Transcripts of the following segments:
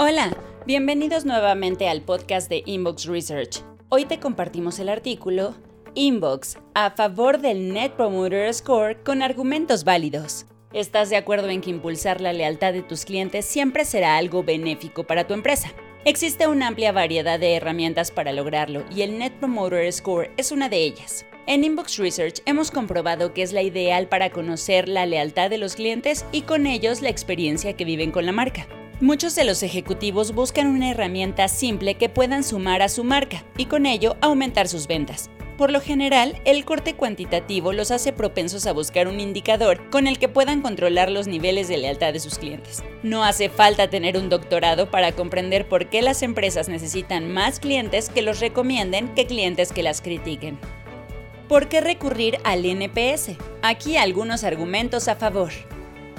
Hola, bienvenidos nuevamente al podcast de Inbox Research. Hoy te compartimos el artículo Inbox a favor del Net Promoter Score con argumentos válidos. ¿Estás de acuerdo en que impulsar la lealtad de tus clientes siempre será algo benéfico para tu empresa? Existe una amplia variedad de herramientas para lograrlo y el Net Promoter Score es una de ellas. En Inbox Research hemos comprobado que es la ideal para conocer la lealtad de los clientes y con ellos la experiencia que viven con la marca. Muchos de los ejecutivos buscan una herramienta simple que puedan sumar a su marca y con ello aumentar sus ventas. Por lo general, el corte cuantitativo los hace propensos a buscar un indicador con el que puedan controlar los niveles de lealtad de sus clientes. No hace falta tener un doctorado para comprender por qué las empresas necesitan más clientes que los recomienden que clientes que las critiquen. ¿Por qué recurrir al NPS? Aquí algunos argumentos a favor.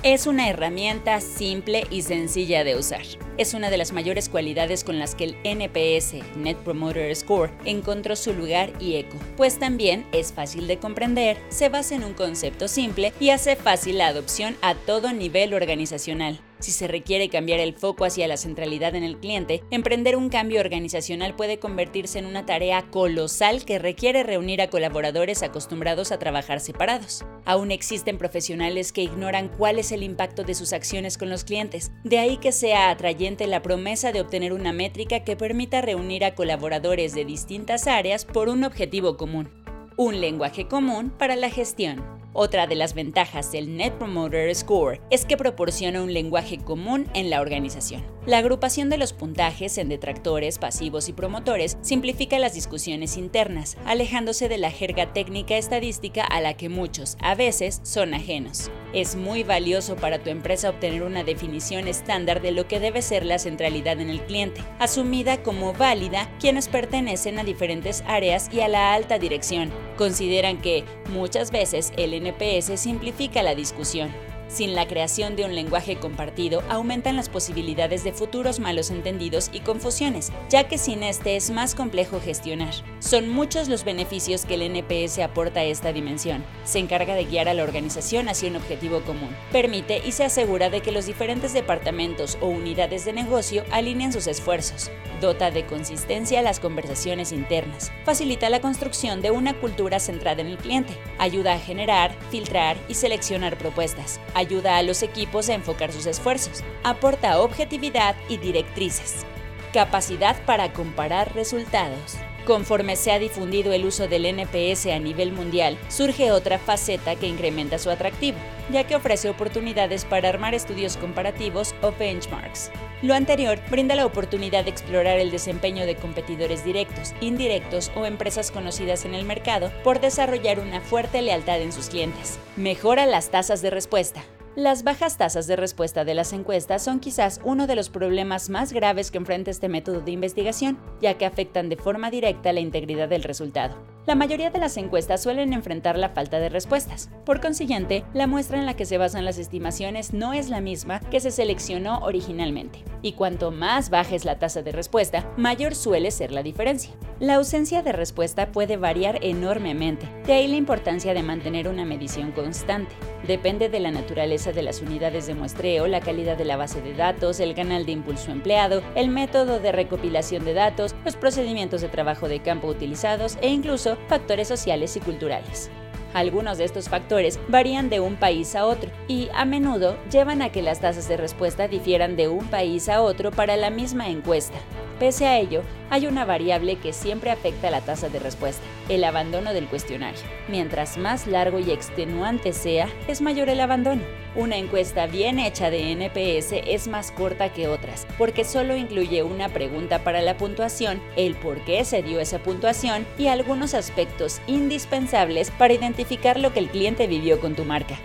Es una herramienta simple y sencilla de usar. Es una de las mayores cualidades con las que el NPS, Net Promoter Score, encontró su lugar y eco, pues también es fácil de comprender, se basa en un concepto simple y hace fácil la adopción a todo nivel organizacional. Si se requiere cambiar el foco hacia la centralidad en el cliente, emprender un cambio organizacional puede convertirse en una tarea colosal que requiere reunir a colaboradores acostumbrados a trabajar separados. Aún existen profesionales que ignoran cuál es el impacto de sus acciones con los clientes, de ahí que sea atrayente la promesa de obtener una métrica que permita reunir a colaboradores de distintas áreas por un objetivo común, un lenguaje común para la gestión. Otra de las ventajas del Net Promoter Score es que proporciona un lenguaje común en la organización. La agrupación de los puntajes en detractores, pasivos y promotores simplifica las discusiones internas, alejándose de la jerga técnica estadística a la que muchos, a veces, son ajenos. Es muy valioso para tu empresa obtener una definición estándar de lo que debe ser la centralidad en el cliente, asumida como válida quienes pertenecen a diferentes áreas y a la alta dirección. Consideran que, muchas veces, el NPS simplifica la discusión. Sin la creación de un lenguaje compartido, aumentan las posibilidades de futuros malos entendidos y confusiones, ya que sin este es más complejo gestionar. Son muchos los beneficios que el NPS aporta a esta dimensión. Se encarga de guiar a la organización hacia un objetivo común. Permite y se asegura de que los diferentes departamentos o unidades de negocio alineen sus esfuerzos. Dota de consistencia las conversaciones internas. Facilita la construcción de una cultura centrada en el cliente. Ayuda a generar, filtrar y seleccionar propuestas ayuda a los equipos a enfocar sus esfuerzos, aporta objetividad y directrices, capacidad para comparar resultados. Conforme se ha difundido el uso del NPS a nivel mundial, surge otra faceta que incrementa su atractivo, ya que ofrece oportunidades para armar estudios comparativos o benchmarks. Lo anterior brinda la oportunidad de explorar el desempeño de competidores directos, indirectos o empresas conocidas en el mercado por desarrollar una fuerte lealtad en sus clientes. Mejora las tasas de respuesta. Las bajas tasas de respuesta de las encuestas son quizás uno de los problemas más graves que enfrenta este método de investigación, ya que afectan de forma directa la integridad del resultado. La mayoría de las encuestas suelen enfrentar la falta de respuestas. Por consiguiente, la muestra en la que se basan las estimaciones no es la misma que se seleccionó originalmente. Y cuanto más baja es la tasa de respuesta, mayor suele ser la diferencia. La ausencia de respuesta puede variar enormemente, de ahí la importancia de mantener una medición constante. Depende de la naturaleza de las unidades de muestreo, la calidad de la base de datos, el canal de impulso empleado, el método de recopilación de datos, los procedimientos de trabajo de campo utilizados e incluso factores sociales y culturales. Algunos de estos factores varían de un país a otro y a menudo llevan a que las tasas de respuesta difieran de un país a otro para la misma encuesta. Pese a ello, hay una variable que siempre afecta la tasa de respuesta, el abandono del cuestionario. Mientras más largo y extenuante sea, es mayor el abandono. Una encuesta bien hecha de NPS es más corta que otras, porque solo incluye una pregunta para la puntuación, el por qué se dio esa puntuación y algunos aspectos indispensables para identificar lo que el cliente vivió con tu marca.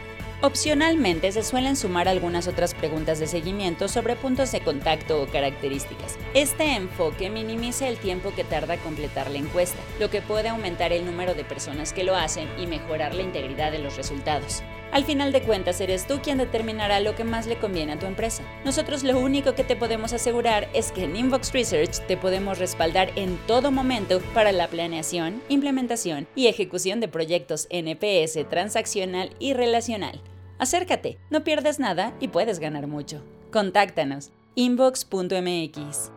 Opcionalmente se suelen sumar algunas otras preguntas de seguimiento sobre puntos de contacto o características. Este enfoque minimiza el tiempo que tarda completar la encuesta, lo que puede aumentar el número de personas que lo hacen y mejorar la integridad de los resultados. Al final de cuentas, eres tú quien determinará lo que más le conviene a tu empresa. Nosotros lo único que te podemos asegurar es que en Inbox Research te podemos respaldar en todo momento para la planeación, implementación y ejecución de proyectos NPS transaccional y relacional. Acércate, no pierdes nada y puedes ganar mucho. Contáctanos. inbox.mx.